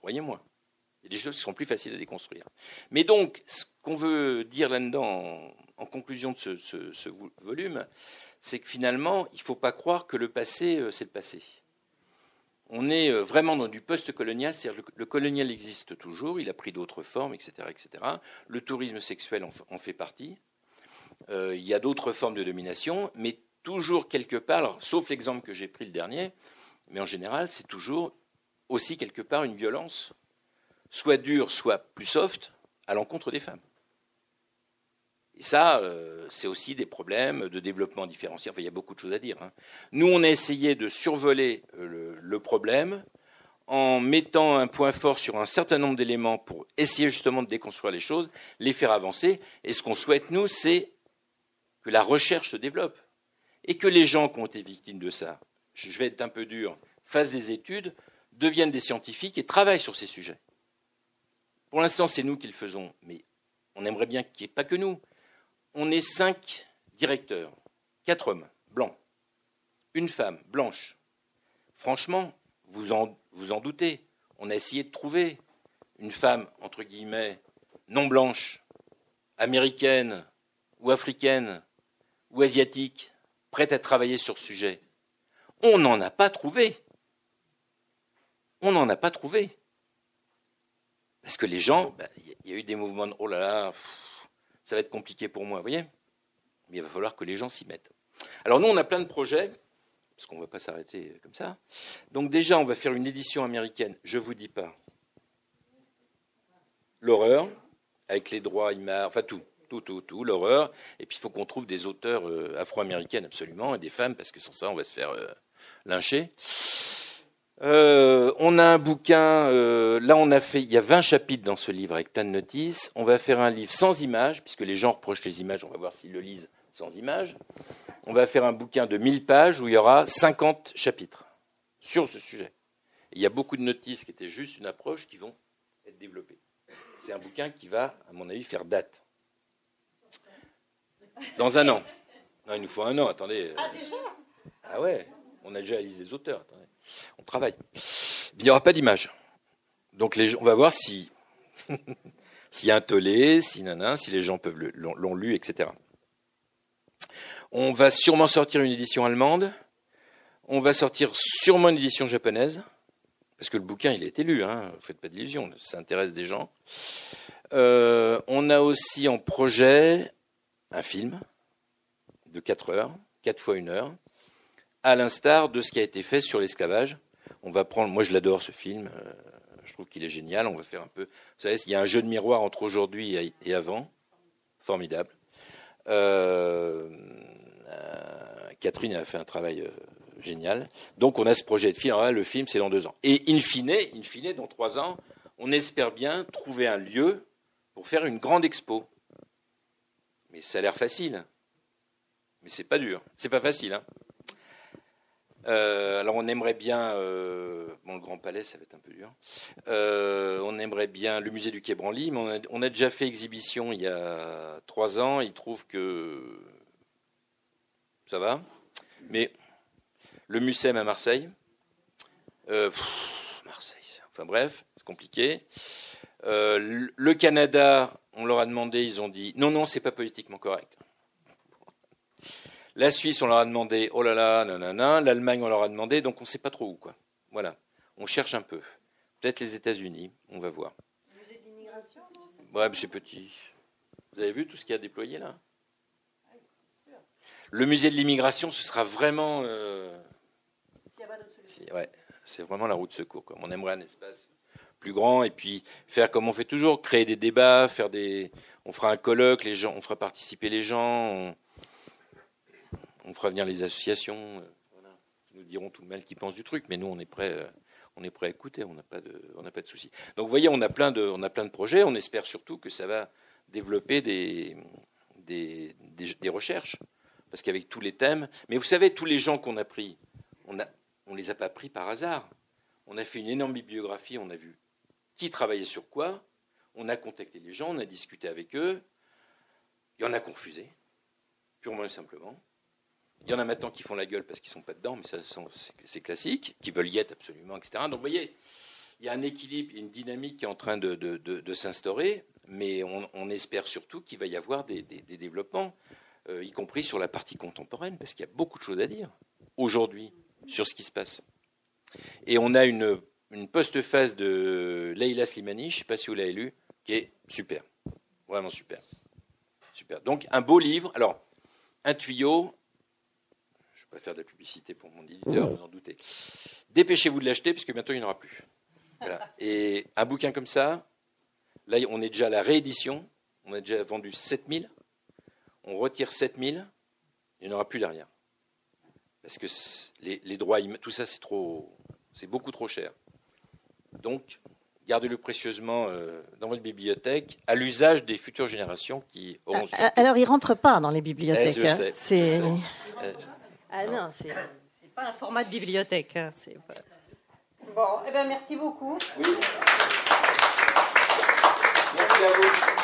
Croyez-moi. Il y a des choses qui seront plus faciles à déconstruire. Mais donc, ce qu'on veut dire là-dedans, en, conclusion de ce, volume, c'est que finalement, il ne faut pas croire que le passé, euh, c'est le passé. On est euh, vraiment dans du post-colonial, c'est-à-dire que le colonial existe toujours, il a pris d'autres formes, etc., etc. Le tourisme sexuel en, fait partie. il y a d'autres formes de domination, mais toujours quelque part, sauf l'exemple que j'ai pris le dernier, mais en général, c'est toujours aussi quelque part une violence, soit dure, soit plus soft, à l'encontre des femmes. Et ça, euh, c'est aussi des problèmes de développement différencié. Enfin, il y a beaucoup de choses à dire. Hein. Nous, on a essayé de survoler euh, le, problème en mettant un point fort sur un certain nombre d'éléments pour essayer justement de déconstruire les choses, les faire avancer. Et ce qu'on souhaite, nous, c'est que la recherche se développe et que les gens qui ont été victimes de ça, je vais être un peu dur, fassent des études, deviennent des scientifiques et travaillent sur ces sujets. Pour l'instant, c'est nous qui le faisons, mais on aimerait bien qu'il n'y ait pas que nous. On est cinq directeurs, quatre hommes blancs, une femme blanche. Franchement, vous vous en doutez, on a essayé de trouver une femme, entre guillemets, non blanche, américaine ou africaine ou asiatique, prête à travailler sur ce sujet. On n'en a pas trouvé. On n'en a pas trouvé. Parce que les gens, bah, il y a eu des mouvements de oh là là, ça va être compliqué pour moi, vous voyez Mais il va falloir que les gens s'y mettent. Alors nous, on a plein de projets, parce qu'on ne va pas s'arrêter comme ça. Donc déjà, on va faire une édition américaine, je ne vous dis pas. L'horreur, avec les droits IMAR, enfin tout tout, tout, tout, l'horreur. Et puis il faut qu'on trouve des auteurs euh, afro-américaines absolument, et des femmes, parce que sans ça, on va se faire euh, lyncher. Euh, on a un bouquin, là on a fait, il y a 20 chapitres dans ce livre avec plein de notices. On va faire un livre sans images, puisque les gens reprochent les images, on va voir s'ils le lisent sans images. On va faire un bouquin de 1000 pages où il y aura 50 chapitres sur ce sujet. il y a beaucoup de notices qui étaient juste une approche qui vont être développées. C'est un bouquin qui va, à mon avis, faire date. Dans un an. Non, il nous faut un an, attendez.
Ah, déjà?
Ah ouais, on a déjà la liste des auteurs. On travaille. Il n'y aura pas d'image. Donc on va voir si s'il y a un tollé, si si les gens peuvent l'ont lu, etc. On va sûrement sortir une édition allemande. On va sortir sûrement une édition japonaise. Parce que le bouquin, il a été lu, hein, faites pas d'illusions, ça intéresse des gens. Euh, on a aussi en projet un film de 4 heures, 4 fois 1 heure, à l'instar de ce qui a été fait sur l'esclavage. On va prendre, moi je l'adore ce film, euh, je trouve qu'il est génial. On va faire un peu, vous savez, il y a un jeu de miroir entre aujourd'hui et avant, formidable. Euh, euh, Catherine a fait un travail génial. Donc on a ce projet de film. Alors le film, c'est dans deux ans. Et in fine, in fine, dans trois ans, on espère bien trouver un lieu pour faire une grande expo. Mais ça a l'air facile. Mais c'est pas dur. C'est pas facile. Hein. Euh, alors on aimerait bien, euh, bon le Grand Palais ça va être un peu dur. Euh, on aimerait bien le musée du Quai Branly, mais on a, déjà fait exhibition il y a trois ans. Ils trouvent que ça va, mais le Mucem à Marseille, Marseille, enfin bref, c'est compliqué. le Canada, on leur a demandé, ils ont dit non, non, c'est pas politiquement correct. La Suisse, on leur a demandé oh là là, nanana. L'Allemagne, on leur a demandé, donc on ne sait pas trop où, quoi. Voilà. On cherche un peu. Peut-être les États-Unis, on va voir.
Le musée de l'immigration
Ouais, c'est petit. Vous avez vu tout ce qu'il y a déployé là? Le musée de l'immigration, ce sera vraiment. Euh... ouais, c'est vraiment la route de secours. On aimerait un espace plus grand et puis faire comme on fait toujours, créer des débats, faire des, on fera un colloque, les gens, on fera participer les gens, on, fera venir les associations, euh, qui nous diront tout le mal qu'ils pensent du truc, mais nous on est prêt, euh, on est prêt à écouter, on n'a pas de, on n'a pas de. Donc vous voyez, on a plein de, on a plein de projets, on espère surtout que ça va développer des, des, des, recherches, parce qu'avec tous les thèmes, mais vous savez, tous les gens qu'on a pris, on a, on les a pas pris par hasard. On a fait une énorme bibliographie, on a vu qui travaillait sur quoi. On a contacté les gens, on a discuté avec eux. Il y en a confusé, purement et simplement. Il y en a maintenant qui font la gueule parce qu'ils sont pas dedans, mais c'est classique, qui veulent y être absolument, etc. Donc vous voyez, il y a un équilibre, une dynamique qui est en train de, s'instaurer, mais on, espère surtout qu'il va y avoir des, développements, euh, y compris sur la partie contemporaine, parce qu'il y a beaucoup de choses à dire aujourd'hui sur ce qui se passe. Et on a une une post-phase de Leila Slimani, je ne sais pas si vous l'avez lu, qui est super. Vraiment. Super. super. Donc un beau livre. Alors, un tuyau. Pas faire de la publicité pour mon éditeur, vous en doutez. Dépêchez-vous de l'acheter, puisque bientôt il n'y en aura plus. Et un bouquin comme ça, là on est déjà à la réédition, on a déjà vendu 7000, on retire 7000, il n'y en aura plus derrière. Parce que les, droits, tout ça c'est trop, c'est beaucoup trop cher. Donc, gardez-le précieusement euh, dans votre bibliothèque, à l'usage des futures générations qui auront.
Ah, ah, alors, il rentre pas dans les bibliothèques.
Eh.
Ah non, c'est pas un format de bibliothèque. Hein. Bon, eh ben merci beaucoup. Oui. Merci à vous.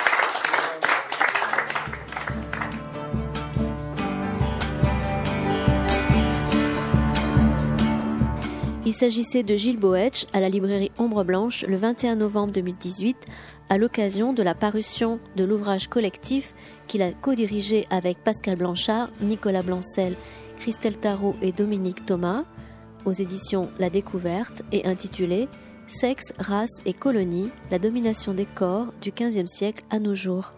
Il s'agissait de Gilles Boetch à la librairie Ombre Blanche le 21 novembre 2018 à l'occasion de la parution de l'ouvrage collectif qu'il a co-dirigé avec Pascal Blanchard, Nicolas Blancel, Christelle Tarot et Dominique Thomas aux éditions La Découverte et intitulé Sexe, race et colonie, la domination des corps du XVe siècle à nos jours.